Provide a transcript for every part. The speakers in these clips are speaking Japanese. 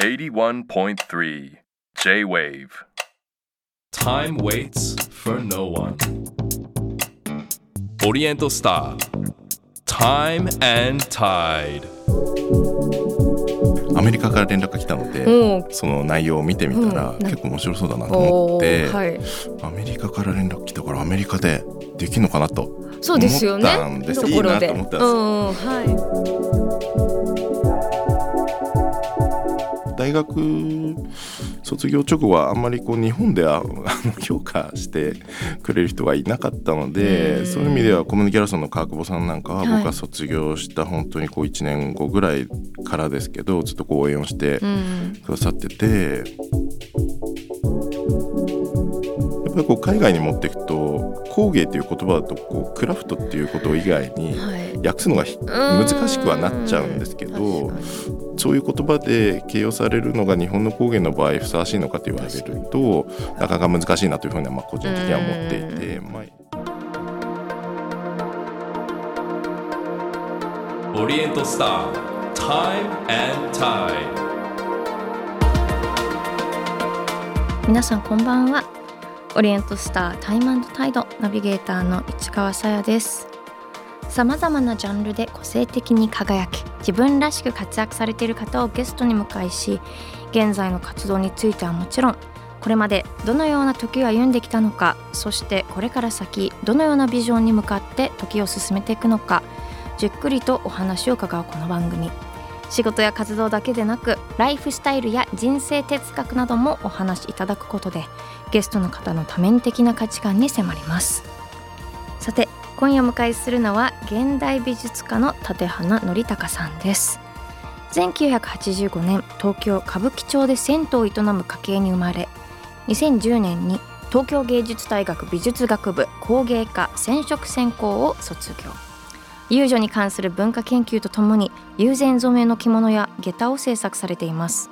81.3 J-Wave. Time waits for no one. Oriental Star. Time and Tide. アメリカから連絡が来たのでおーその内容を見てみたらうん。結構面白そうだなと思おって、ーはい。アメリカから連絡来たからアメリカでできるのかなとそうですよね。思ったんですところでいいなと思ったんですうんうんは大学卒業直後はあんまりこう日本では評価してくれる人がいなかったのうん。でそういう意味ではコミュニケーションの川久保さんなんかははい。僕が卒業した本当にこう1年後ぐらいからですけどずっとこう応援をしてくださっててこう海外に持っていくと工芸っていう言葉だとこうクラフトっていうこと以外にはい。訳すのがひ難しくはなっちゃうんですけどそういう言葉で形容されるのが日本の工芸の場合ふさわしいのかと言われるとなかなか難しいなというふうにはまあ個人的には思っていて、まあ、Oriental Star. Time and Tide. 皆さんこんばんはオリエントスタータイムタイドナビゲーターの市川さやです。さまざまなジャンルで個性的に輝き自分らしく活躍されている方をゲストに迎えし現在の活動についてはもちろんこれまでどのような時を歩んできたのかそしてこれから先どのようなビジョンに向かって時を進めていくのかじっくりとお話を伺うこの番組。仕事や活動だけでなくライフスタイルや人生哲学などもお話しいただくことでゲストの方の多面的な価値観に迫ります。さて今夜お迎えするのは現代美術家の立花則隆さんです。1985年東京歌舞伎町で銭湯を営む家系に生まれ2010年に東京芸術大学美術学部工芸科染色専攻を卒業。遊女に関する文化研究とともに友禅染めの着物や下駄を制作されています。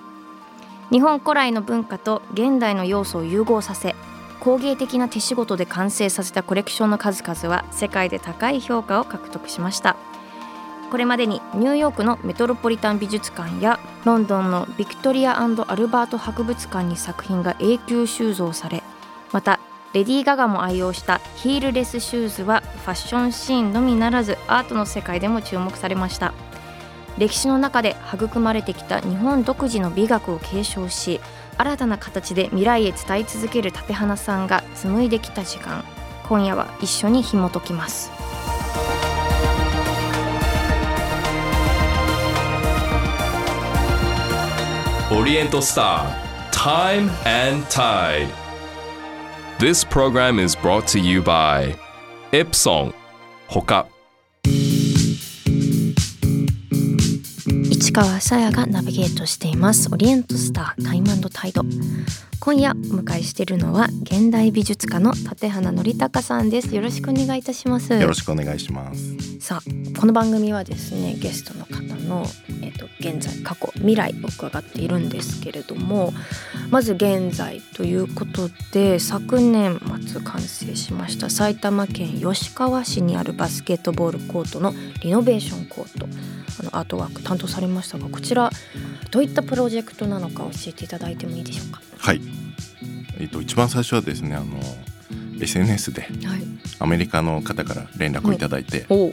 日本古来の文化と現代の要素を融合させ工芸的な手仕事で完成させたコレクションの数々は世界で高い評価を獲得しました。これまでにニューヨークのメトロポリタン美術館やロンドンのビクトリアアルバート博物館に作品が永久収蔵されまたレディー・ガガも愛用したヒールレスシューズはファッションシーンのみならずアートの世界でも注目されました。歴史の中で育まれてきた日本独自の美学を継承し新たな形で未来へ伝え続ける立花さんが紡いできた時間。今夜は一緒に紐解きます。オリエントスター Time and Tide. This program is brought to you by Epson ほか市川さやがナビゲートしていますオリエントスタータイムタイド 今夜お迎えしているのは現代美術家の立花則隆さんですよろしくお願いいたしますよろしくお願いします。さあこの番組はですねゲストの方の、えー、と現在過去未来を伺っているんですけれどもまず現在ということで昨年末完成しました埼玉県吉川市にあるバスケットボールコートのリノベーションコートあのアートワーク担当されましたがこちらどういったプロジェクトなのか教えていただいてもいいでしょうか？はい。えっと一番最初はですねあの SNS ではい、アメリカの方から連絡をい。ただいて、お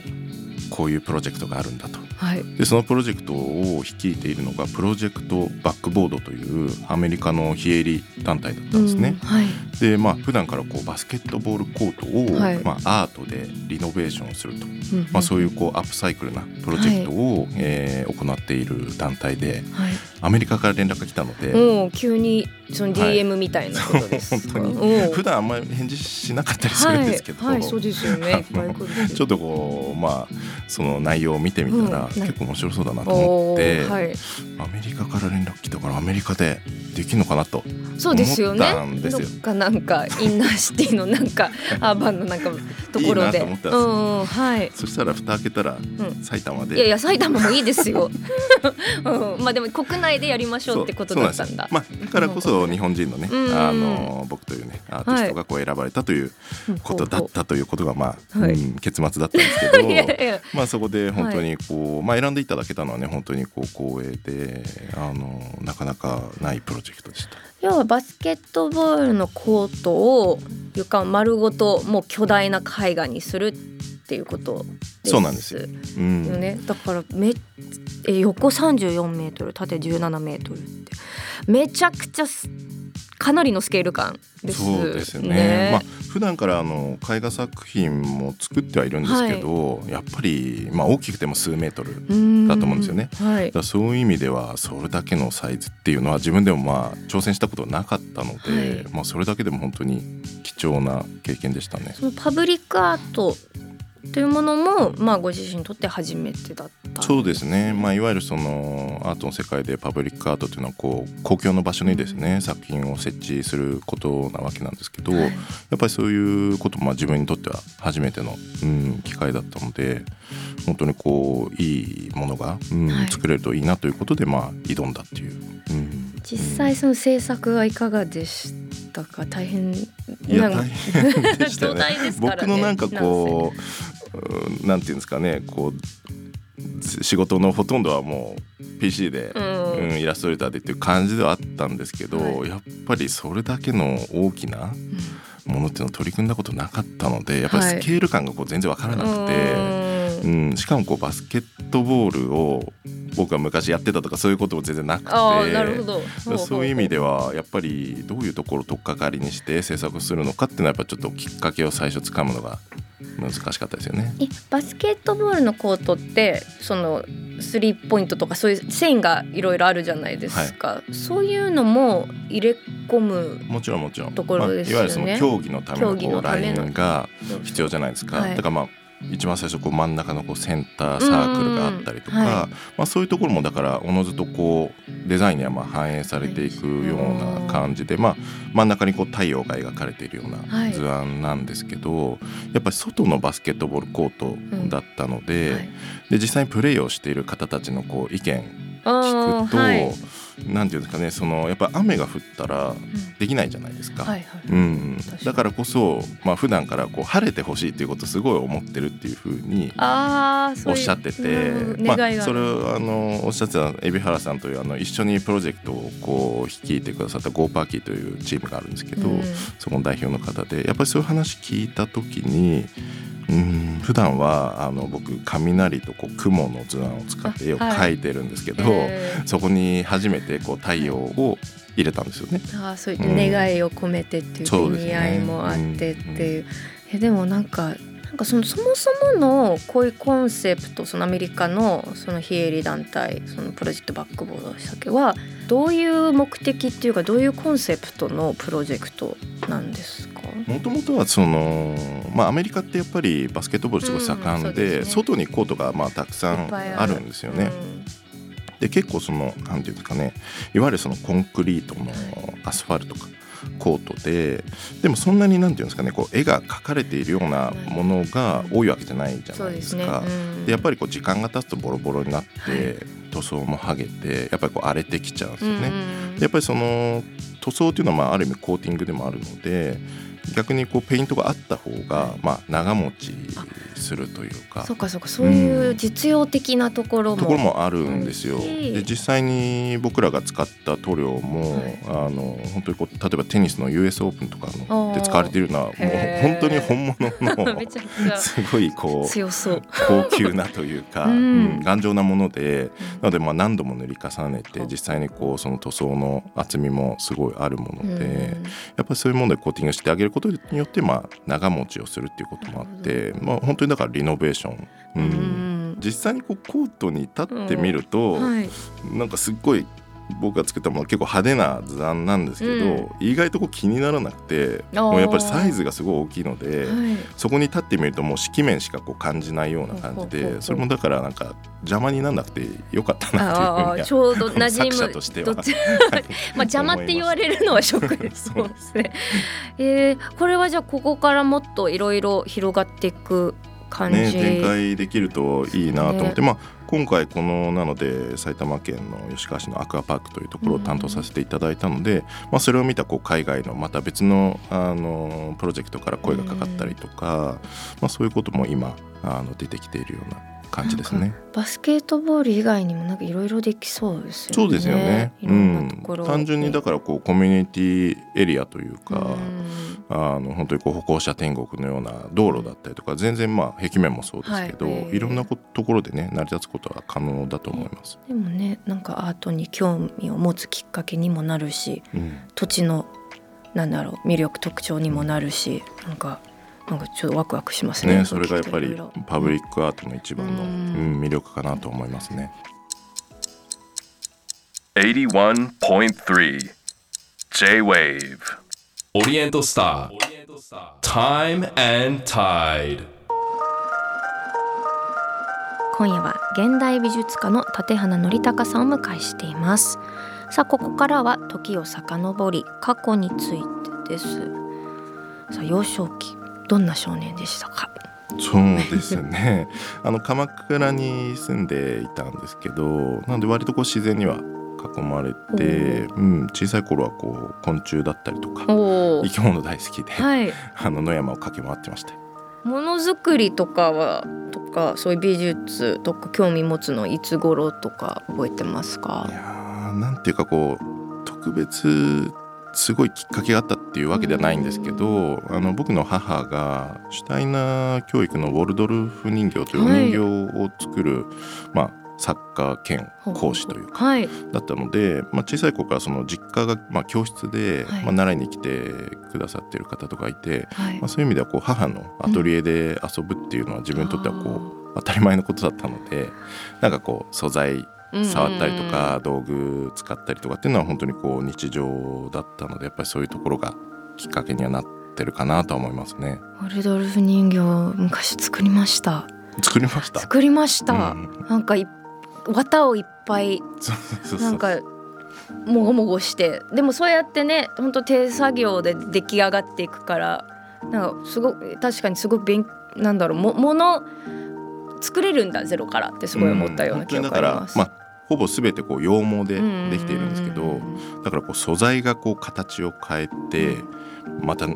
こういうプロジェクトがあるんだと。はい。でそのプロジェクトを率いているのがプロジェクトバックボードというアメリカの非営利団体だったんですね。うんはい。でまあ普段からこうバスケットボールコートを、はい。まあ、アートでリノベーションすると、うんまあ、そういうこうアップサイクルなプロジェクトを、えー行っている団体ではい。アメリカから連絡が来たので。急にそのはい。DM みたいなことです。か、本当に。普段あんまり返事しなかったりするんですけど、はい、はい、そうですよね。ちょっとこうまあその内容を見てみたら、うん。な結構面白そうだなと思って、はい。アメリカから連絡来たからアメリカでできるのかなとそうですよね。思ったんですよ。どっかなんかインナーシティのなんか アーバンのなんかところで。いいなと思ったんでうんうんはい。そしたら蓋開けたらん。埼玉で、いやいや埼玉もいいですよ、うん、まあでも国内でやりましょうってことだったんだ。まあ、だからこそ日本人のね、うん。あの僕というねアーティストがこう選ばれたということだったということがまあ、はい。うん結末だったんですけど まあそこで本当にこう、まあ選んでいただけたのはね本当にこう光栄であのなかなかないプロジェクトでした。要はバスケットボールのコートを床丸ごともう巨大な絵画にするっていうことそうなんですよ。うん。よね、だからめえ横34メートル縦17メートルって。めちゃくちゃすかなりのスケール感ですそうですよね。まあ普段からあの絵画作品も作ってはいるんですけど、やっぱりまあ大きくても数メートル。だと思うんですよね。はいだそういう意味ではそれだけのサイズっていうのは自分でもまあ挑戦したことはなかったので、はいまあそれだけでも本当に貴重な経験でしたね。そのパブリックアートというものもまあご自身にとって初めてだった。そうですね、まあ、いわゆるそのアートの世界でパブリックアートというのはこう公共の場所にですね作品を設置することなわけなんですけど、はい。やっぱりそういうこともまあ自分にとっては初めての、うん、機会だったので本当にこういいものが、うんはい。作れるといいなということでまあ挑んだっていう。うん。実際その制作はいかがでしたか？大変いやなんか大変でしたね。ね。僕のなんかこう、うんなんていうんですかね、こう仕事のほとんどはもう PC で、うん。うんイラストレーターでっていう感じではあったんですけど、はい。やっぱりそれだけの大きなものっていうのを取り組んだことなかったので、やっぱりはい。スケール感がこう全然わからなくて。うんうん、しかもこうバスケットボールを僕が昔やってたとかそういうことも全然なくて。ああなるほど。そういう意味でははやっぱりどういうところを取っかかりにして制作するのかっていうのはやっぱちょっときっかけを最初つかむのが難しかったですよね。えバスケットボールのコートってそのスリーポイントとかそういう線がいろいろあるじゃないですか、そういうのも入れ込むもちろんもちろん、ところですよね。まあ、いわゆるその競技のための。ラインが必要じゃないですか。はい。だからまあ一番最初こう真ん中のこうセンターサークルがあったりとか、うんうんはまあ、そういうところもだからおのずとこうデザインにはまあ反映されていくような感じで、まあ、真ん中にこう太陽が描かれているようはない。図案なんですけど、やっぱり外のバスケットボールコートだったので,、はい。で実際にプレーをしている方たちのこう意見聞くと、はいなんていうんですかねそのやっぱ雨が降ったらできないじゃないですか。だからこそ、まあ普段からこう晴れてほしいっていうことをすごい思ってるっていうふうにおっしゃってて、うんまあ、それをあのおっしゃってた海老原さんというあの一緒にプロジェクトをこう率いてくださったゴーパーキーというチームがあるんですけど、うん。そこの代表の方でやっぱりそういう話聞いた時にうん普段はあの僕雷とこう雲の図案を使って絵を描いてるんですけど、えー。そこに初めてこう太陽を入れたんですよね。あーそういう願いを込めてっていう意味合いもあってっていう,、えでもなん。かなんかそのそもそものこういうコンセプトそのアメリカのその非営利団体そのプロジェクトバックボードでしたっけはどういう目的っていうかどういうコンセプトのプロジェクトなんですか？もともとはその、まあ、アメリカってやっぱりバスケットボールすごい盛んで,、外にコートがまあたくさんある。んですよね。で結構そのなんていうんですかねいわゆるそのコンクリートのアスファルトかコートででもそんなになんていうんですかねこう絵が描かれているようなものが多いわけじゃないじゃないですすか。うん。でやっぱりこう時間が経つとボロボロになって、はい。塗装も剥げてやっぱりこう荒れてきちゃうんですよね。うん。でやっぱりその塗装っていうのはまあある意味コーティングでもあるので逆にこうペイントがあった方がまあ長持ちするというか。そうかそうか。そういう実用的なところも、ところもあるんですよ。うんで実際に僕らが使った塗料も、はい。あの本当にこう例えばテニスの US オープンとかので使われているのはもう本当に本物の すごいこう強そう。高級なというか、うん。うん頑丈なものでなのでまあ何度も塗り重ねて実際にこうその塗装の厚みもすごいあるもので、やっぱりそういうものでコーティングしてあげることによってまあ長持ちをするっていうこともあって、まあ、本当にだからリノベーション、ううん。ん実際にこうコートに立ってみると、はい、なんかすっごい僕が作ったもの結構派手な図案なんですけど、うん。意外とこう気にならなくてもうやっぱりサイズがすごい大きいので、はい。そこに立ってみるともう色面しかこう感じないような感じでそれもだからなんか邪魔にならなくてよかったなっていうふうにちょうど馴染む作者としては。まあ邪魔って言われるのはショックですそそううです。ね。えー、これはじゃあここからもっといろいろ広がっていく感じ。ね、展開できるといいなと思って、まあ、今回このなので埼玉県の吉川市のアクアパークというところを担当させていただいたので、まあ、それを見たこう海外のまた別のあのプロジェクトから声がかかったりとか、まあ、そういうことも今あの出てきているような感じですね。バスケットボール以外にもなんかいろいろできそうですよね。そうですよね。うん、単純にだからこうコミュニティエリアというか、うんあの本当にこう歩行者天国のような道路だったりとか全然まあ壁面もそうですけど、はいい、ろんなこところでね成り立つことは可能だと思います。でもねなんかアートに興味を持つきっかけにもなるしうん土地のなんだろう魅力特徴にもなるしなんかなんかちょっとワクワクしますね。ね、それがやっぱりパブリッックアートの一番の、ううんん魅力かなと思いますね。81.3 J-Wave オリエントスター Time and Tide. 今夜は現代美術家の立花則孝さんを迎えしています。さあここからは時を遡り過去についてです。さあ幼少期どんな少年でしたか？そうですね。あの鎌倉に住んでいたんですけどなので割とこう自然には囲まれて、うん、小さい頃はこう昆虫だったりとかお生き物大好きで、はい。あの野山を駆け回ってました。ものづくりとかはとかそういう美術とか興味持つのいつ頃とか覚えてますか？いやーなんていうかこう特別すごいきっかけがあったっていうわけではないんですけど、あの僕の母がシュタイナー教育のウォルドルフ人形というお人形を作る、まあ作家兼講師というかはい。だったので、まあ、小さい頃からその実家が、まあ、教室で、はい。まあ、習いに来てくださってる方とかいて、はい。まあ、そういう意味ではこう母のアトリエで遊ぶっていうのは自分にとってはこう当たり前のことだったのでなんかこう素材触ったりとか道具使ったりとかっていうのは本当にこう日常だったのでやっぱりそういうところがきっかけにはなってるかなとは思いますね。ウォルドルフ人形昔作りました。作りました？作りました、うん。なんかい綿をいっぱいなんかもごもごして。でもそうやってね本当手作業で出来上がっていくからなんかすごく確かにすごく勉なんだろうももの作れるんだゼロからってすごい思ったような記憶があります。うんだからまあほぼ全てこう羊毛でできているんですけどうんだからこう素材がこう形を変えてまた違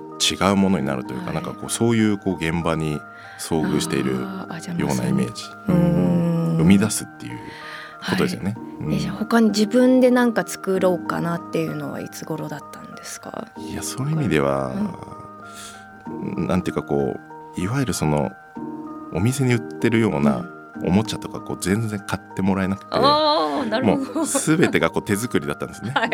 うものになるというか、はい。なんかこうそういうこう現場に遭遇しているようなイメージ、ううん。ん生み出すっていうことですよね。うん。えじゃあ他に自分で何か作ろうかなっていうのはいつ頃だったんですか？いやそういう意味では、なんていうかこういわゆるそのお店に売ってるようなおもちゃとかこう全然買ってもらえなくて。なるもう全てがこう手作りだったんですね。はい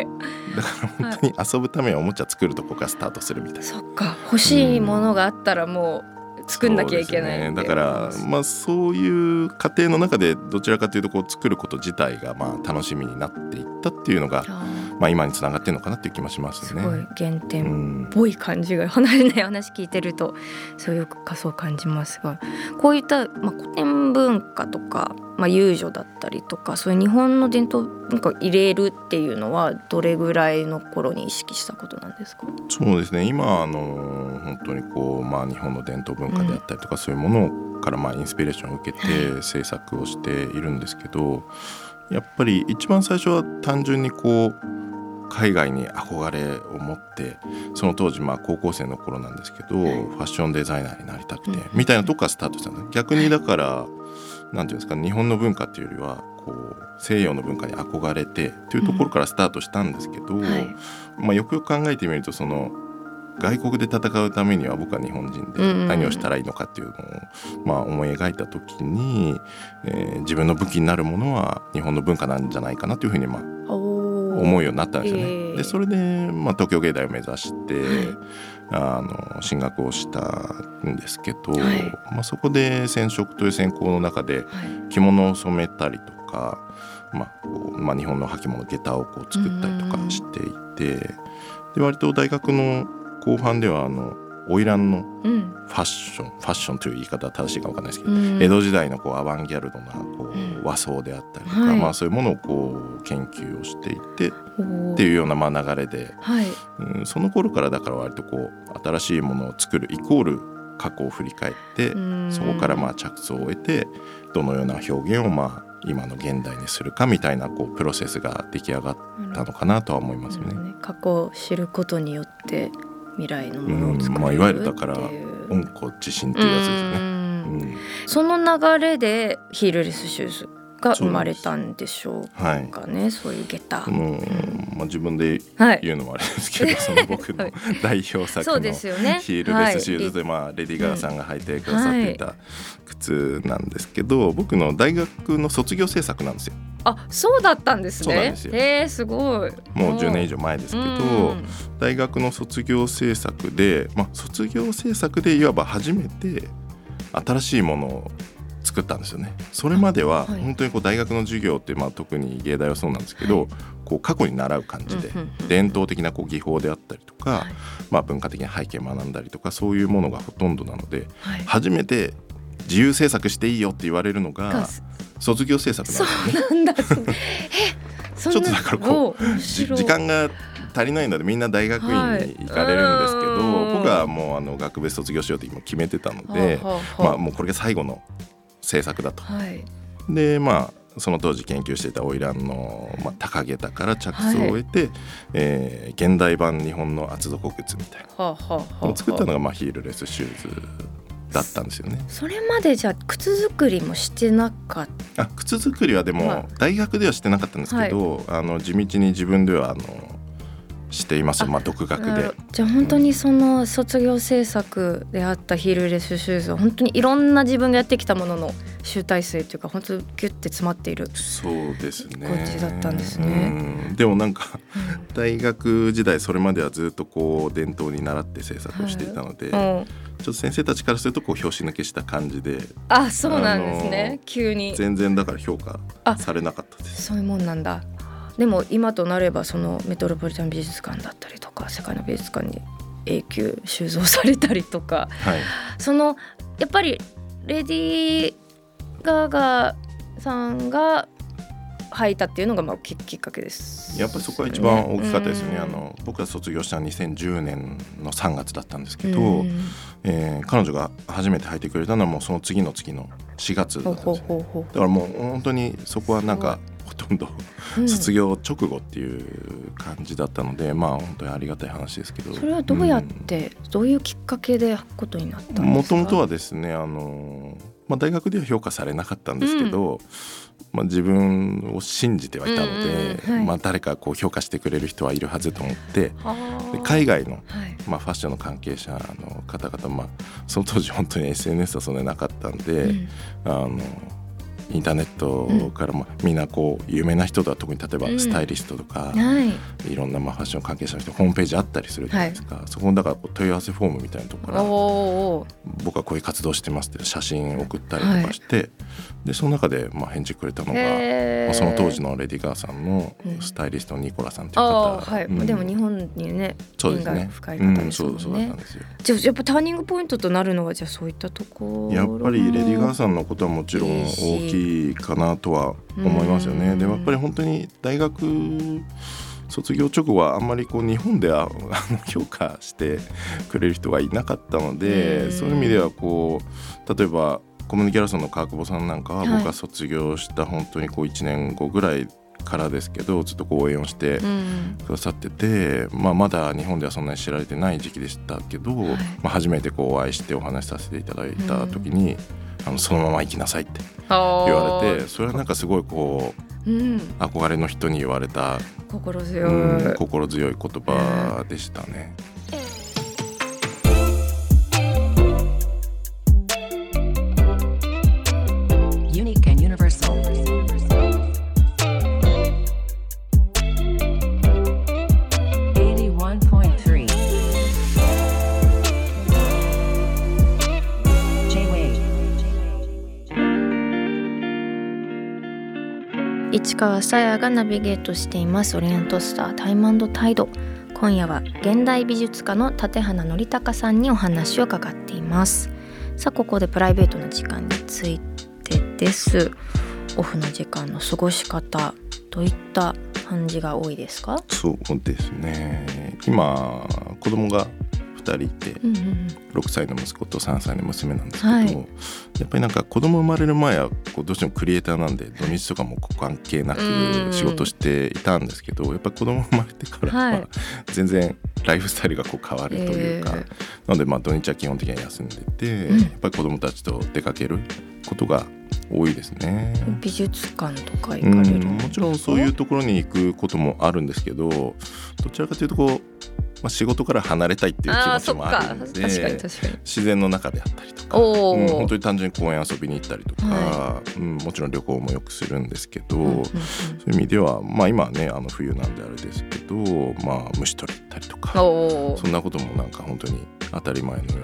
だから本当に遊ぶためにおもちゃ作るとこからスタートするみたいな。そっか欲しいものがあったらもう作んなきゃいけないね、だからまあそういう過程の中でどちらかというとこう作ること自体がまあ楽しみになっていったっていうのが、あまあ、今につながってるのかなっていう気もしますね。ーすごい原う点っんぽい感じが離れない話聞いてるとそういうかそう感じますが。こういった、まあ、古典文化とか、まあ、遊女だったりとかそういう日本の伝統文化を入れるっていうのはどれぐらいの頃に意識したことなんですか？そうですね。今あの本当にこう、まあ、日本の伝統文化であったりとか、そういうものからまあインスピレーションを受けて制作をしているんですけどやっぱり一番最初は単純にこう海外に憧れを持ってその当時まあ高校生の頃なんですけど、ファッションデザイナーになりたくて、うん。みたいなとこからスタートしたんです逆にだからなんていうんですか日本の文化っていうよりはこう西洋の文化に憧れてというところからスタートしたんですけど、はい。まあ、よくよく考えてみるとその外国で戦うためには僕は日本人うんうんうん。で何をしたらいいのかっていうのを、まあ、思い描いた時に、えー自分の武器になるものは日本の文化なんじゃないかなというふうにまあお思うようになったんですよね。えーでそれで、まあ、東京芸大を目指して、はい。あの進学をしたんですけど、はい。まあ、そこで染色という専攻の中ではい。着物を染めたりとかまあこうまあ、日本の履物下駄をこう作ったりとかしていて、で割と大学の後半ではあの花魁のうん。ファッションファッションという言い方は正しいか分かんないですけど、うん。江戸時代のこうアバンギャルドなこうん。う和装であったりとか、はい。まあ、そういうものをこう研究をしていってっていうようなまあ流れで、はい。うん、その頃からだから割とこう新しいものを作るイコール過去を振り返って、うん。そこからまあ着想を得てどのような表現をまあ今の現代にするかみたいなこうプロセスが出来上がったのかなとは思いますね。過去を知ることによって未来のものを作れるう。んまあいわゆるだから温故知新っていうやつですよね。その流れでヒールレスシューズが生まれたんでしょはい。うかねそういう下駄、まあ、自分ではい。言うのもあれですけど、その僕の代表作のですよね。ヒールレスシューズで、まあ、レディー・ガガさんが履いてくださっていた靴なんですけど、僕の大学の卒業制作なんですよ。あそうだったんですね。えー、すごい。もう10年以上前ですけど、うん。大学の卒業制作で、まあ、卒業制作でいわば初めて新しいものを作ったんですよね。それまでは本当にこう大学の授業って、まあ、特に芸大はそうなんですけど、はい。こう過去に習う感じで、伝統的なこう技法であったりとか、はい。まあ、文化的な背景を学んだりとかそういうものがほとんどなのではい。初めて自由制作していいよって言われるのがが卒業制作なんそですよね。ちょっとだからこう時間が足りないのでみんな大学院に行かれるんですけど、はい。僕はもうあの学部卒業しようって今決めてたので、もうこれが最後の制作だと。はい。でまあその当時研究していた花魁の、まあ、高下駄から着想を得て、えー現代版日本の厚底靴みたいな。はあはあはあ作ったのが、まあ、ヒールレスシューズだったんですよね。それまでじゃあ靴作りもしてなかっあ靴作りはではいも大学ではしてなかったんですけど、あの地道に自分ではあのしています。あまあ独学たで。じゃあ本当にその卒業制作であったヒールレスシューズは本当にいろんな自分がやってきたものの集大成というか本当ギュッて詰まっている、そうですね。感じだったんですね。うん。でもなんか大学時代それまではずっとこう伝統に習って制作をしていたので、ちょうんっと先生たちからするとこう拍子抜けした感じであそうなんですね、急に。全然だから評価あされなかったです。そういうもんなんだでも今となればそのメトロポリタン美術館だったりとか世界の美術館に永久収蔵されたりとかはい。そのやっぱりレディー・ガガさんが履いたっていうのがまあききっかけです、やっぱりそこが一番大きかったですよね。うん。あの僕が卒業したのは2010年の3月だったんですけど、うん。えー彼女が初めて履いてくれたのはもうその次の月の4月だったんですだからもう本当にそこはなんかほとんどう、うん。卒業直後っていう感じだったので、まあ本当にありがたい話ですけど。それはどうやって、どういうきっかけでことになったんですか？もともとはですねあの、まあ、大学では評価されなかったんですけど、まあ、自分を信じてはいたので、うんうんはい。まあ、誰かこう評価してくれる人はいるはずと思って海外の、はい。まあ、ファッションの関係者の方々、まあ、その当時本当に SNS はそんなになかったんで、うん。あのインターネットから、まあ、みんなこう有名な人とは特に例えばうん。スタイリストとか、はい。いろんなまあファッション関係者の人ホームページあったりするじゃないですか、そこのだから問い合わせフォームみたいなところから僕はこういう活動してますって写真送ったりとかして、でその中でまあ返事くれたのが、まあ、その当時のレディー・ガーさんのうん。スタイリストのニコラさんっていうあ方、あはい、うん。でも日本にね縁そうですね。が深い方うんそうんそうだったねんですよ。じゃあやっぱターニングポイントとなるのはじゃあそういったところやっぱりレディー・ガーんさんのことはもちろん大きいかなとは思いますよね。うんでもやっぱり本当に大学卒業直後はあんまりこう日本では 評価してくれる人がいなかったので、うん。そういう意味ではこう例えばコミュニギャラソンの川久保さんなんかははい。僕が卒業した本当にこう1年後ぐらいからですけどずっと応援をしてうんくださってて、まあ、まだ日本ではそんなに知られてない時期でしたけど、はい。まあ、初めてこうお会いしてお話しさせていただいた時に、あのそのまま行きなさいって言われてそれはなんかすごいこううん。憧れの人に言われた、心強い、うん心強い言葉でしたね。市川さやがナビゲートしています。オリエントスタータイムタイド。今夜は現代美術家の立花則隆さんにお話を伺っています。さあここでプライベートな時間についてです。オフの時間の過ごし方どういった感じが多いですか？そうですね。今子供が人いて、うんうん6歳の息子と3歳の娘なんですけど、はい。やっぱりなんか子供生まれる前はこうどうしてもクリエイターなんで土日とかも関係なくうん仕事していたんですけどやっぱり子供生まれてからはい。は全然ライフスタイルがこう変わるというか、えなのでまあ土日は基本的には休んでて、うん。やっぱり子供たちと出かけることが多いですね。美術館とか行うかれるん、もちろんそういうところに行くこともあるんですけどどちらかというとこう、まあ、仕事から離れたいっていう気持ちもあるので自然の中であったりとか、うん、本当に単純に公園遊びに行ったりとか、はうん、もちろん旅行もよくするんですけど、うんうんうん。そういう意味では、まあ、今はねあの冬なんであれですけど、まあ、虫取り行ったりとかそんなこともなんか本当に当たり前のよ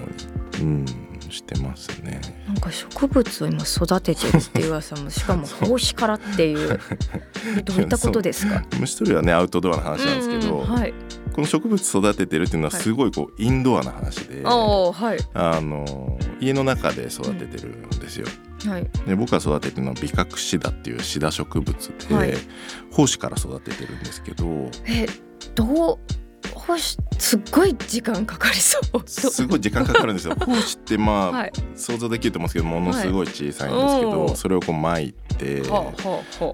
うに、うん、してますね。なんか植物を今育ててるっていう噂もしかも胞子からっていう。どういったことですか？虫取りはねアウトドアの話なんですけど、うんうんはい、この植物育ててるっていうのはすごいこうインドアな話で、はい。あの家の中で育ててるんですよ。はい。で僕が育ててるのはビカクシダっていうシダ植物で、はい。胞子から育ててるんですけどえどうほしすっごい時間かかりそう。すごい時間かかるんですよ。胞子ってまあ、はい。想像できると思うんですけどものすごい小さいんですけど、はい。それをこう巻いて。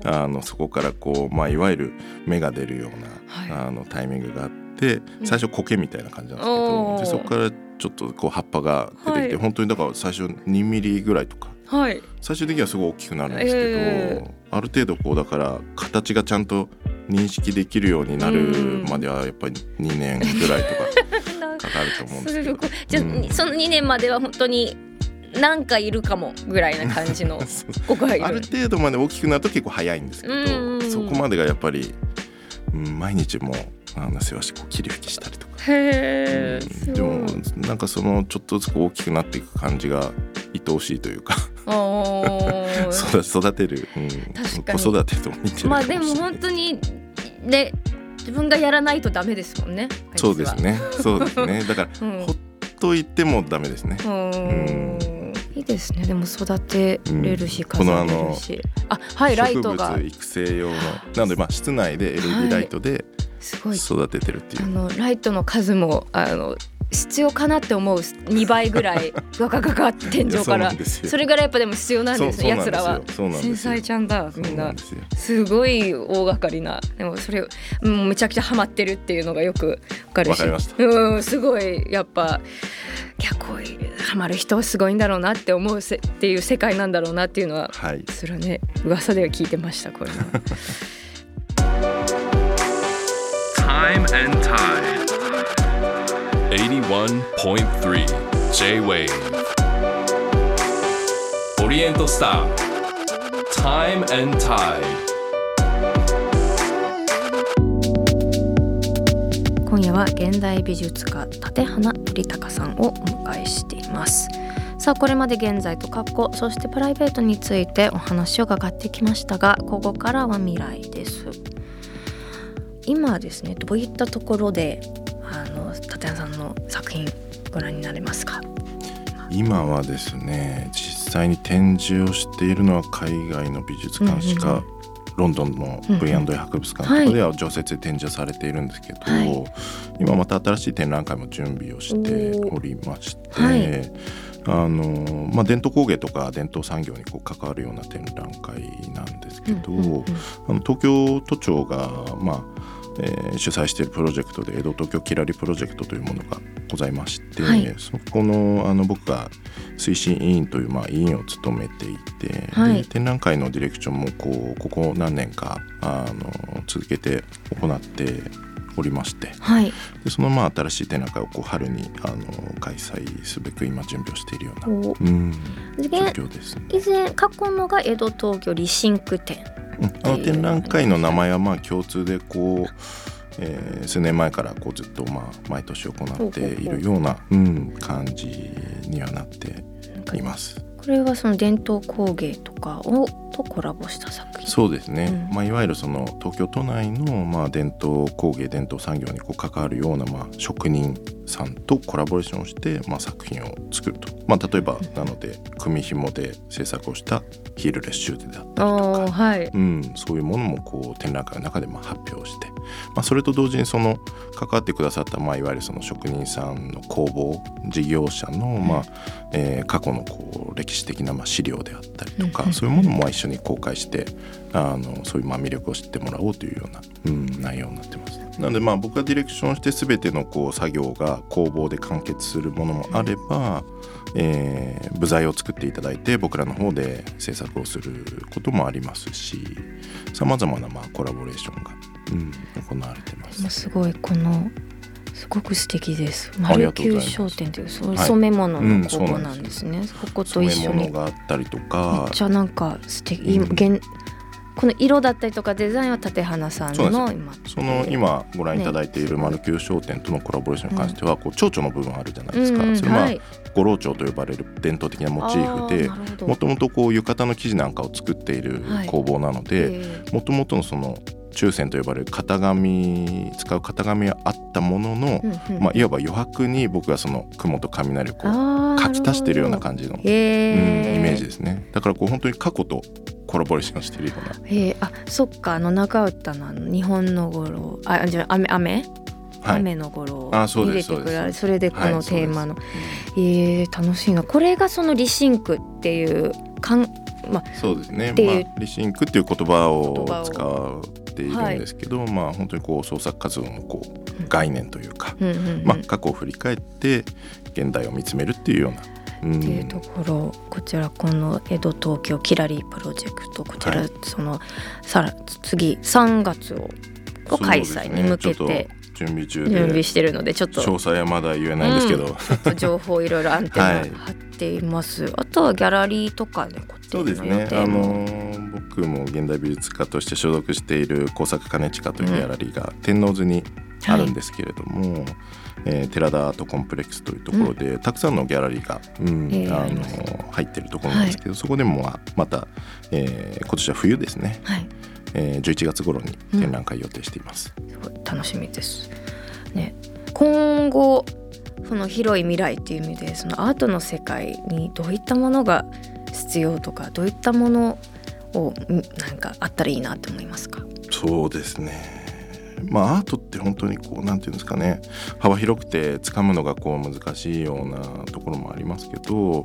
あのそこからこう、まあ、いわゆる芽が出るような、はい。あのタイミングがあってうん。最初苔みたいな感じなんですけおー。ど、でそこからちょっとこう葉っぱが出てきて、はい。本当にだから最初2ミリぐらいとか。はい。最終的にはすごい大きくなるんですけど、えある程度こうだから形がちゃんと認識できるようになるまではやっぱり2年ぐらいとか かかると思うんですけど。じゃあ、うん。その2年までは本当になんかいるかもぐらいな感じの ある。る程度まで大きくなると結構早いんですけど、うんそこまでがやっぱり、うん、毎日もうあの世話してこう切り拭きしたりとか。へえうん。でもなんかそのちょっとずつ大きくなっていく感じが愛おしいというか 育育てる、うん、子育てと似てるまあでも本当にね自分がやらないとダメですもんねそうですね。そうですね。だからうん。ほっといてもダメですね。うーん。いいですね。でも育てれるしうん。飾れるし、あはいライトが。植物育成用のなのでまあ室内で LED ライトですごい。育ててるっていう、あのライトの数もあの必要かなって思う2倍ぐらいガガガガ天井から。それぐらいやっぱでも必要なんですねそう奴らは。繊細ちゃんだみんな。すごい大掛かりな。でもそれもうめちゃくちゃハマってるっていうのがよくわかるし。うんすごいやっぱいやこういうハマる人はすごいんだろうなって思うせっていう世界なんだろうなっていうのははい。それはね噂では聞いてましたこれは 81.3 J-Wave オリエントスター Time and Tide 今夜は現代美術家立花則隆さんをお迎えしています。さあこれまで現在と過去そしてプライベートについてお話を伺ってきましたがここからは未来です。今ですねどういったところで立花さんの作品ご覧になれますか？今はですね実際に展示をしているのは海外の美術館しか、ロンドンの V&A 博物館とかでは常設で展示されているんですけど、はい。今また新しい展覧会も準備をしておりまして、はい。あのまあ、伝統工芸とか伝統産業にこう関わるような展覧会なんですけど、あの東京都庁が、まあえー主催しているプロジェクトで江戸東京きらりプロジェクトというものがございまして、はい。そこのあの僕が推進委員という、まあ、委員を務めていて、はい。で展覧会のディレクションもこうここ何年かあの続けて行っておりましてはい。でそのまあ新しい展覧会をこう春にあの開催すべく今準備をしているような、お。うん、で状況ですね。以前過去のが江戸東京リシンク展。うんあの展覧会の名前はまあ共通でこう、えー数年前からこうずっとまあ毎年行っているような、うん、感じにはなっています。これはその伝統工芸とかをとコラボした作品。そうですね、うん。まあ、いわゆるその東京都内のまあ伝統工芸伝統産業にこう関わるようなまあ職人さんとコラボレーションをしてまあ作品を作ると、まあ、例えばなので組紐で制作をしたヒールレッシューであったりとか。はい。うん、そういうものもこう展覧会の中でまあ発表して、まあ、それと同時にその関わってくださった、まあ、いわゆるその職人さんの工房事業者の、まあえー過去のこう歴史的なまあ資料であったりとか、うん。そういうものもまあ一緒に公開してあのそういうまあ魅力を知ってもらおうというような、うん、内容になってます。なのでまあ僕がディレクションして全てのこう作業が工房で完結するものもあれば、えー部材を作っていただいて僕らの方で制作をすることもありますしさまざまなまあコラボレーションが、うん、行われてます。すごいこのすごく素敵です。丸九商店というそうはい。染め物うんの工房なんですね、ここと一緒に。染め物があったりとめかっちゃなんか素敵、うん。現この色だったりとかデザインは立花さんの今。その今ご覧いただいている丸九商店とのコラボレーションに関してはこう蝶々の部分あるじゃないですか、うんうんそれまあはい。五郎蝶と呼ばれる伝統的なモチーフでもともとこう浴衣の生地なんかを作っているはい。工房なのでえもともとのその中線と呼ばれる型紙使う型紙はあったものの、ーうんうん。まあ、いわば余白に僕がその雲と雷をこう書き足してるような感じの、へうん、えイメージですね。だからこう本当に過去とコラボレーションしてるような。へえあそっか。あの中歌の日本の頃あじゃあ雨雨、はい。雨の頃をあそう入れてくれるそれでこのテーマの、えー、楽しいな。これがその rethink っていうかんまあそうですね。まあ、 rethink っていう言葉を使っているんですけど、まあ本当にこう創作活動のこう概念というか、まあ、過去を振り返って現代を見つめるっていうような、うん。っていうところこちらこの江戸東京キラリープロジェクトこちら、はい。そのさら次3月をを開催に向けて。準備中で。準備してるのでちょっと。詳細はまだ言えないんですけど、うん。ちょっと情報いろいろアンテナはい張っています、あとはギャラリーとかで個そうですね。あも、のー僕も現代美術家として所属している工作兼近というギャラリーが天王洲にあるんですけれども、えー寺田アートコンプレックスというところで、たくさんのギャラリーが、うんえーあの入ってるところなんですけど、そこでもまた、えー今年は冬ですね、はい。えー、11月頃に展覧会予定しています。すごい楽しみです。ね、今後その広い未来っていう意味でそのアートの世界にどういったものが必要とかどういったものをんなんかあったらいいなと思いますか？そうですねまあアートって本当にこうなんていうんですかね。幅広くて掴むのがこう難しいようなところもありますけど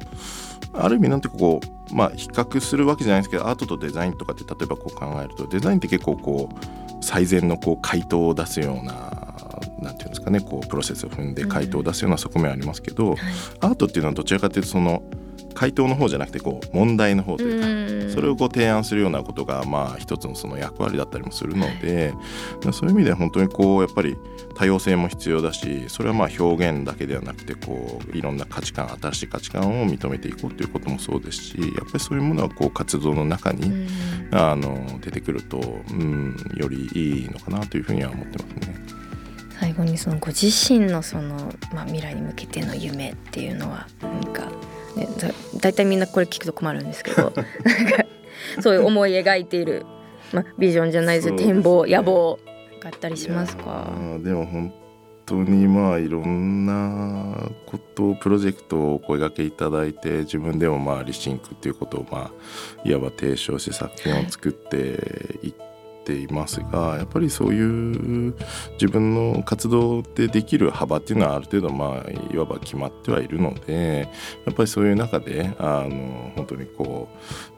ある意味なんてこうまあ比較するわけじゃないですけどアートとデザインとかって例えばこう考えるとデザインって結構こう最善のこう回答を出すようななんていうんですかね。こうプロセスを踏んで回答を出すような側面ありますけど、アートっていうのはどちらかというとその回答の方じゃなくてこう問題の方というかそれをこう提案するようなことがまあ一つのその役割だったりもするので、そういう意味では本当にこうやっぱり多様性も必要だしそれはまあ表現だけではなくてこういろんな価値観新しい価値観を認めていこうということもそうですしやっぱりそういうものはこう活動の中に、あの出てくると、うん、よりいいのかなというふうには思ってますね。最後にそのご自身のその、まあ、未来に向けての夢っていうのは何か、ね、だだいたいみんなこれ聞くと困るんですけど。そういう思い描いている、まあ、ビジョンじゃないですね。展望野望があったりしますか？でも本当にまあいろんなことプロジェクトをお声掛けいただいて自分でもまあリシンクっていうことをまあいわば提唱して作品を作っていっていますが、やっぱりそういう自分の活動でできる幅っていうのはある程度まあいわば決まってはいるのでやっぱりそういう中であの本当にこ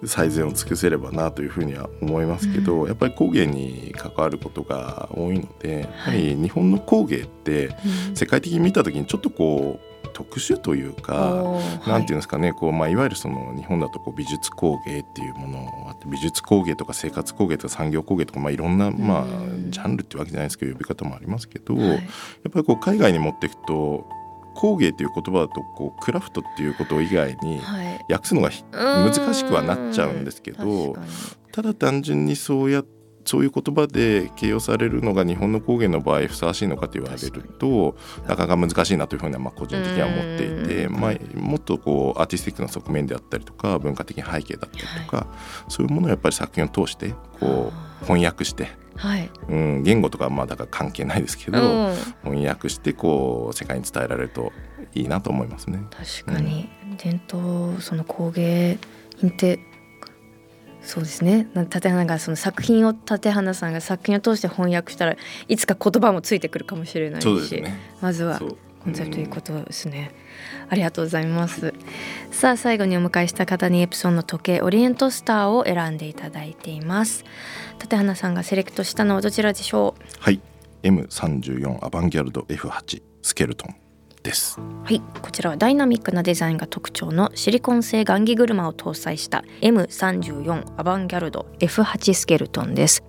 う最善を尽くせればなというふうには思いますけど、やっぱり工芸に関わることが多いのでやっぱり日本の工芸って世界的に見た時にちょっとこう特殊というか。なんていうんですかね、こうまあ、いわゆるその日本だとこう美術工芸っていうものがあって美術工芸とか生活工芸とか産業工芸とか、まあ、いろんな、まあうん、ジャンルってわけじゃないですけど呼び方もありますけど、はい。やっぱりこう海外に持っていくと工芸っていう言葉だとこうクラフトっていうこと以外にはい。訳すのがひ難しくはなっちゃうんですけどただ単純にそうやそういう言葉で形容されるのが日本の工芸の場合ふさわしいのかと言われるとなかなか難しいなというふうにはまあ個人的には思っていて、まあ、もっとこうアーティスティックな側面であったりとか文化的な背景だったりとか、そういうものをやっぱり作品を通してこう翻訳して、はい。うん、言語とかはまあだから関係ないですけど、うん。翻訳してこう世界に伝えられるといいなと思いますね。確かに。伝統その工芸品ってそうですねな立花がその作品を立花さんが作品を通して翻訳したらいつか言葉もついてくるかもしれないしねまずはコンセプトということですね。ありがとうございます。さあ最後にお迎えした方にエプソンの時計オリエントスターを選んでいただいています。立花さんがセレクトしたのはどちらでしょはい M34 アバンギャルド F8 スケルトンです。うはい。こちらはダイナミックなデザインが特徴のシリコン製雁木車を搭載した M34 アバンギャルド F8 スケルトンです。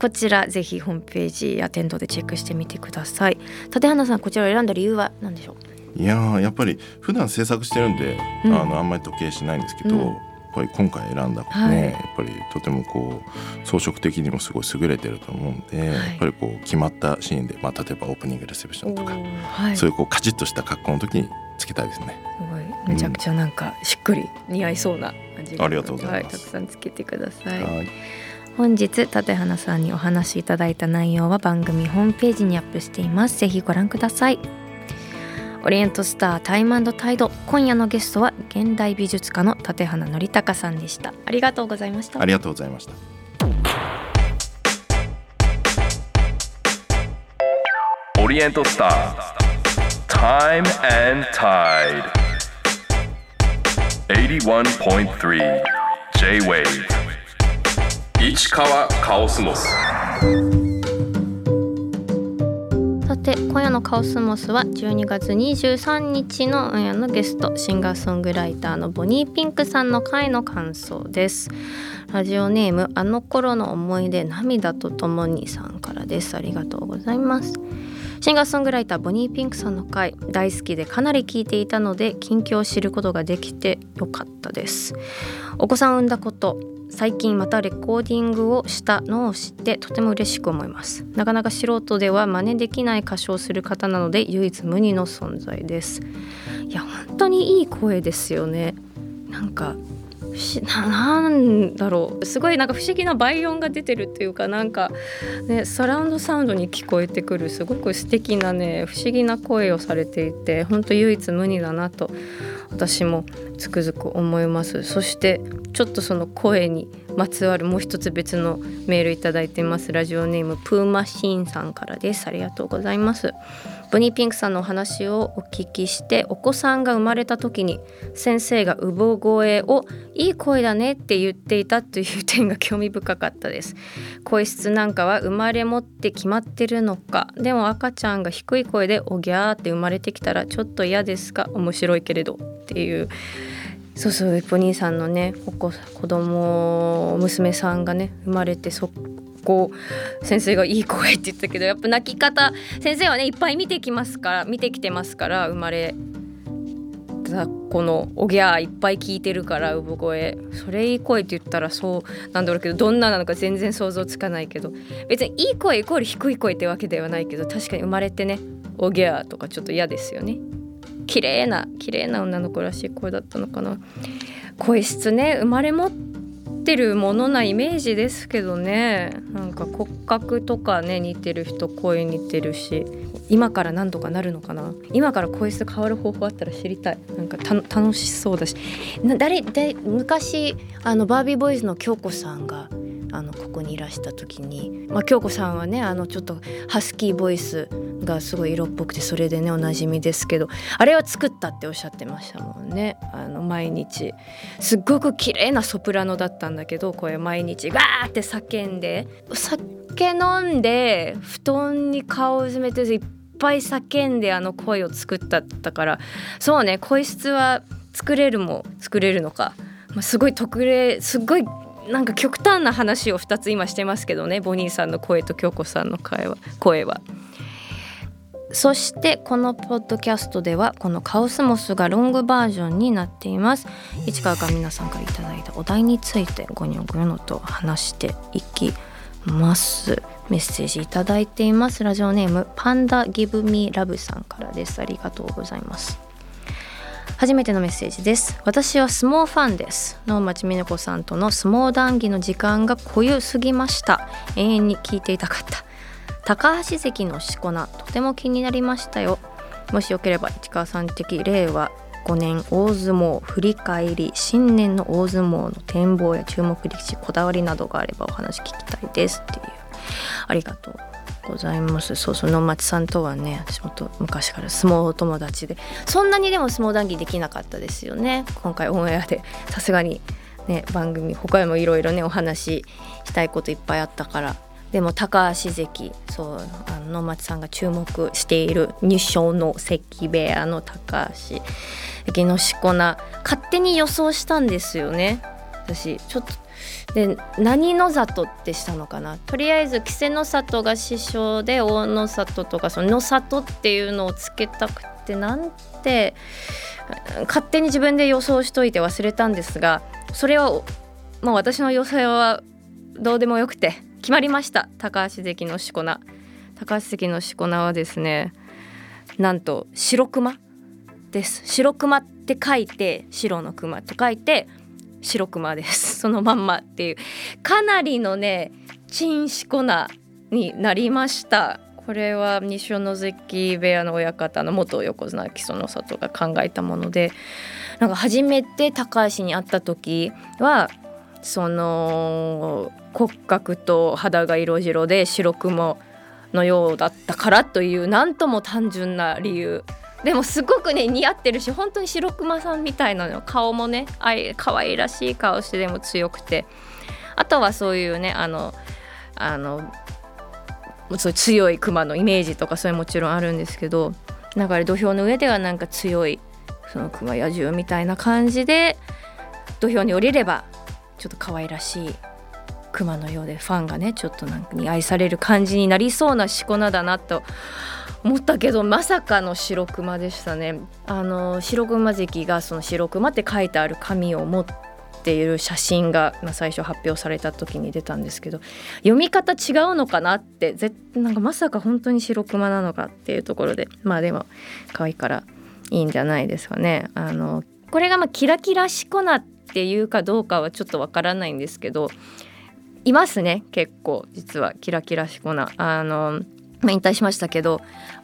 こちらぜひホームページや店頭でチェックしてみてください。立花さんこちらを選んだ理由は何でしょう？いやーやっぱり普段制作してるんで、うん。あのあんまり時計しないんですけど、うんぱり今回選んだね、はい。やっぱりとてもこう装飾的にもすごい優れてると思うんで、い。やっぱりこう決まったシーンで、まあ、例えばオープニングレセプションとか、はい。そういうこうカチッとした格好の時につけたいですね。すごい。めちゃくちゃなんかしっくり似合いそうな感じありがとうございます。はたくさんつけてください、はい。本日立花さんにお話しいただいた内容は番組ホームページにアップしています。ぜひご覧くださいオリエントスタータイムタイド。今夜のゲストは現代美術家の立花則孝さんでした。ありがとうございました。ありがとうございました。Oriental Star Time and Tide 81.3 J-Wave 市川カオスモスさて今夜のカオスモスは12月23日の今夜のゲストシンガーソングライターのボニーピンクさんの回の感想です。ラジオネームあの頃の思い出涙とともにさんからです。ありがとうございます。シンガーソングライターボニーピンクさんの回大好きでかなり聞いていたので近況を知ることができてよかったです。お子さんを産んだこと最近またレコーディングをしたのを知ってとても嬉しく思います。なかなか素人では真似できない歌唱する方なので唯一無二の存在です。いや本当にいい声ですよね。なんかななんだろう。すごいなんか不思議な倍音が出てるっていうかなんかねサラウンドサウンドに聞こえてくるすごく素敵なね不思議な声をされていて本当唯一無二だなと私もつくづく思います。そしてちょっとその声にまつわるもう一つ別のメールいただいてますラジオネームプーマシーンさんからです。ありがとうございます。ボニーピンクさんのお話をお聞きしてお子さんが生まれた時に先生が産声をいい声だねって言っていたという点が興味深かったです。声質なんかは生まれ持って決まってるのか。でも赤ちゃんが低い声でおぎゃーって生まれてきたらちょっと嫌ですか面白いけれどっていうそうそうエポニーさんのねお子子供娘さんがね生まれてそこ先生がいい声って言ったけどやっぱ泣き方先生はねいっぱい見てきますから見てきてますから生まれたこのおぎゃーいっぱい聞いてるから産声。それいい声って言ったらそうなんだろうけどどんななのか全然想像つかないけど別にいい声イコール低い声ってわけではないけど確かに生まれてねおぎゃーとかちょっと嫌ですよね。綺麗な綺麗な女の子らしい声だったのかな。声質ね生まれ持ってるものなイメージですけどね。なんか骨格とかね似てる人声似てるし。今から何とかなるのかな。今から声質変わる方法あったら知りたい。なんか楽しそうだし。誰で昔あのバービーボーイズの京子さんがあのここにいらした時に、まあ、京子さんはねあのちょっとハスキーボイスがすごい色っぽくてそれでねおなじみですけどあれは作ったっておっしゃってましたもんね。あの毎日。すっごく綺麗なソプラノだったんだけどこれ毎日ガーって叫んで酒飲んで布団に顔をうずめていっぱい叫んであの声を作ったってだからそうね声質は作れるも作れるのか、すごい特例すごいなんか極端な話を2つ今してますけどねボニーさんの声と京子さんの声は声は。そしてこのポッドキャストではこのカオスモスがロングバージョンになっています。市川が皆さんからいただいたお題についてごにょごにょと話していきます。メッセージいただいています。ラジオネームパンダギブミラブさんからです。ありがとうございます。初めてのメッセージです。私は相撲ファンです。能町美奈子さんとの相撲談義の時間が濃ゆすぎました。永遠に聞いていたかった。高橋関のしこ名とても気になりましたよ。もしよければ市川さん的令和5年大相撲振り返り新年の大相撲の展望や注目力士こだわりなどがあればお話聞きたいです。っていう。ありがとう。ございます。そうそう野町さんとはね私もと昔から相撲友達でそんなにでも相撲談義できなかったですよね。今回オンエアでさすがにね番組他にもいろいろねお話ししたいこといっぱいあったから。でも高橋関そうあの野町さんが注目している二章の関部屋の高橋関のしこ名勝手に予想したんですよね。私ちょっとで何の里ってしたのかな？とりあえず稀勢の里が師匠で大野里とかその野里っていうのをつけたくてなんて勝手に自分で予想しといて忘れたんですがそれはもう私の予想はどうでもよくて決まりました。高橋関のしこ名。高橋関のしこ名はですねなんと白熊です。白熊って書いて白の熊と書いて白熊です。そのまんまっていう。かなりのねチンシコナになりました。これは西尾の関部屋の親方の元横綱木曽の里が考えたものでなんか初めて高橋に会った時はその骨格と肌が色白で白雲のようだったからというなんとも単純な理由。でもすごくね似合ってるし本当に白熊さんみたいなの。顔もねあい可愛らしい顔してでも強くて。あとはそういうねあのあのそういう強い熊のイメージとかそれもちろんあるんですけどなんかあれ土俵の上ではなんか強いその熊野獣みたいな感じで土俵に降りればちょっと可愛らしい熊のようでファンがねちょっとなんかに愛される感じになりそうなしこ名だなと思ったけどまさかの白熊でしたね。あの白熊関がその白熊って書いてある紙を持っている写真が、まあ、最初発表された時に出たんですけど読み方違うのかなってぜなんかまさか本当に白熊なのかっていうところでまあでも可愛いからいいんじゃないですかね。あのこれがまあキラキラしこなっていうかどうかはちょっとわからないんですけどいますね結構実は。キラキラしこな。あのまあ引退しましたけど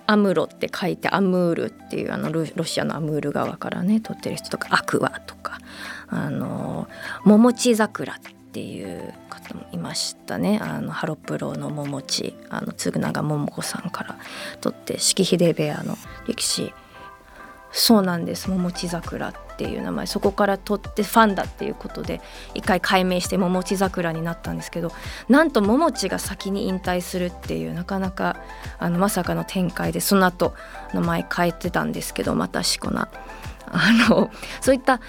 アムロって書いてアムールっていうあのロシアのアムール側からね撮ってる人とかアクアとかあの桃地桜っていう方もいましたね。あのハロプロの桃地あの嗣永桃子さんから撮って式秀部屋の歴史そうなんです。桃地桜っていう名前。そこから取ってファンだっていうことで一回改名して桃地桜になったんですけどなんと桃地が先に引退するっていうなかなかあのまさかの展開でその後名前変えてたんですけどまたしこなあのそういった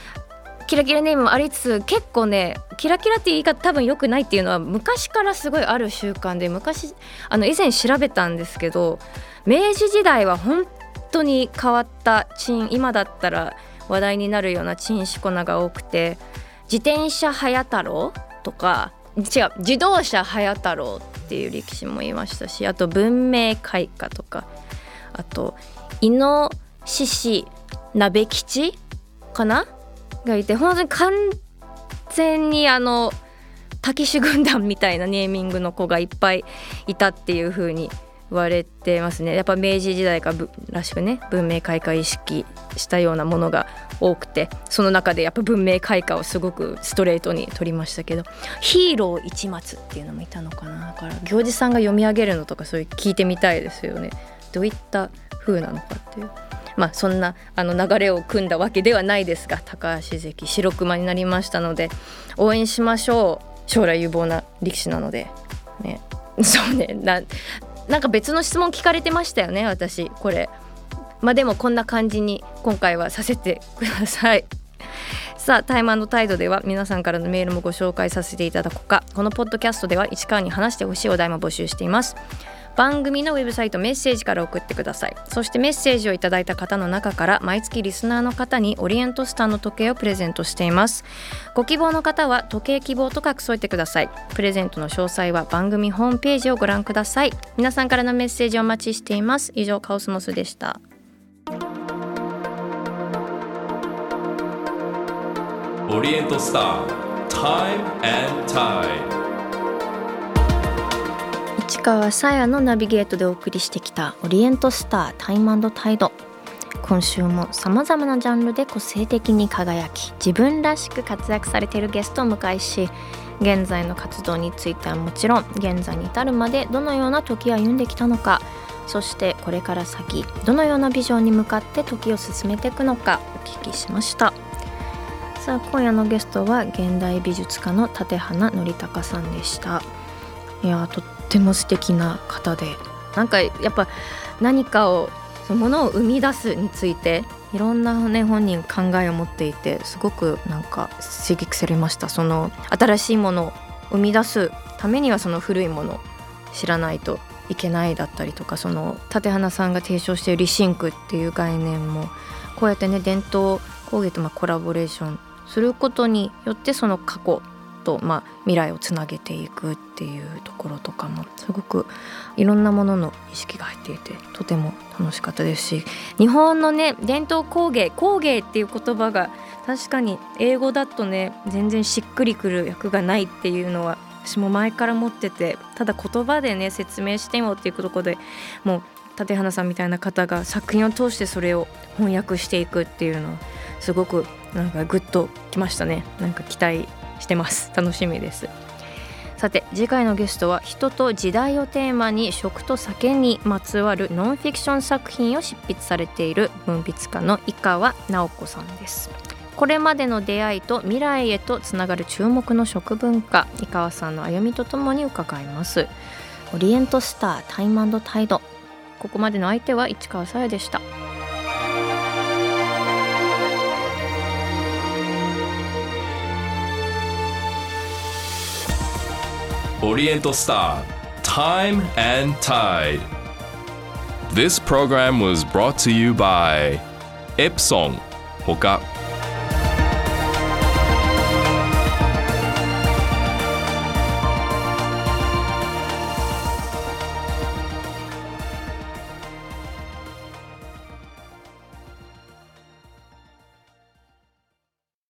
キラキラネームもありつつ結構ねキラキラって言い方多分良くないっていうのは昔からすごいある習慣で昔あの以前調べたんですけど明治時代は本当に変わったチン今だったら話題になるようなチンシコナが多くて自転車早太郎とか違う自動車早太郎っていう力士もいましたしあと文明開化とかあとイノシシ鍋吉かな？がいて本当に完全にあのたけし軍団みたいなネーミングの子がいっぱいいたっていう風にわれてますね。やっぱ明治時代からしくね文明開化意識したようなものが多くてその中でやっぱ文明開化をすごくストレートに取りましたけどヒーロー一松っていうのもいたのかなだから行司さんが読み上げるのとかそういう聞いてみたいですよね。どういった風なのかっていう。まあそんなあの流れを組んだわけではないですが高橋関白熊になりましたので応援しましょう。将来有望な力士なので。ね。そうね。ななんか別の質問聞かれてましたよね私。これ。まあでもこんな感じに今回はさせてください。さあタイマンの態度では皆さんからのメールもご紹介させていただこうかこのポッドキャストでは市川に話してほしいお題も募集しています。番組のウェブサイトメッセージから送ってください。そしてメッセージをいただいた方の中から毎月リスナーの方にオリエントスターの時計をプレゼントしています。ご希望の方は時計希望と書き添えてください。プレゼントの詳細は番組ホームページをご覧ください。皆さんからのメッセージをお待ちしています。以上カオスモスでした。オリエントスター Time and Tide 市川さやのナビゲートでお送りしてきたオリエントスタータイムタイド。今週もさまざまなジャンルで個性的に輝き自分らしく活躍されているゲストを迎えし現在の活動についてはもちろん現在に至るまでどのような時を歩んできたのかそしてこれから先どのようなビジョンに向かって時を進めていくのかお聞きしました。さあ今夜のゲストは現代美術家の立花則隆さんでした。いやとっても素敵な方で。なんかやっぱ何かをそのものを生み出すについていろんな、ね、本人考えを持っていてすごくなんか刺激されました。その新しいものを生み出すためにはその古いものを知らないといけないだったりとかその立花さんが提唱しているリシンクっていう概念もこうやってね伝統工芸とまコラボレーションすることによってその過去と、まあ、未来をつなげていくっていうところとかもすごくいろんなものの意識が入っていてとても楽しかったですし日本のね伝統工芸工芸っていう言葉が確かに英語だとね全然しっくりくる訳がないっていうのは私も前から持っててただ言葉でね説明してもっていうとこでもう立花さんみたいな方が作品を通してそれを翻訳していくっていうのはすごくなんかグッときましたね。なんか期待してます。楽しみです。さて次回のゲストは人と時代をテーマに食と酒にまつわるノンフィクション作品を執筆されている文筆家の井川直子さんです。これまでの出会いと未来へとつながる注目の食文化井川さんの歩みとともに伺います。オリエントスタータイムタイド。ここまでの相手は市川さやでした。オリエントスター Time and Tide This program was brought to you by Epson ほか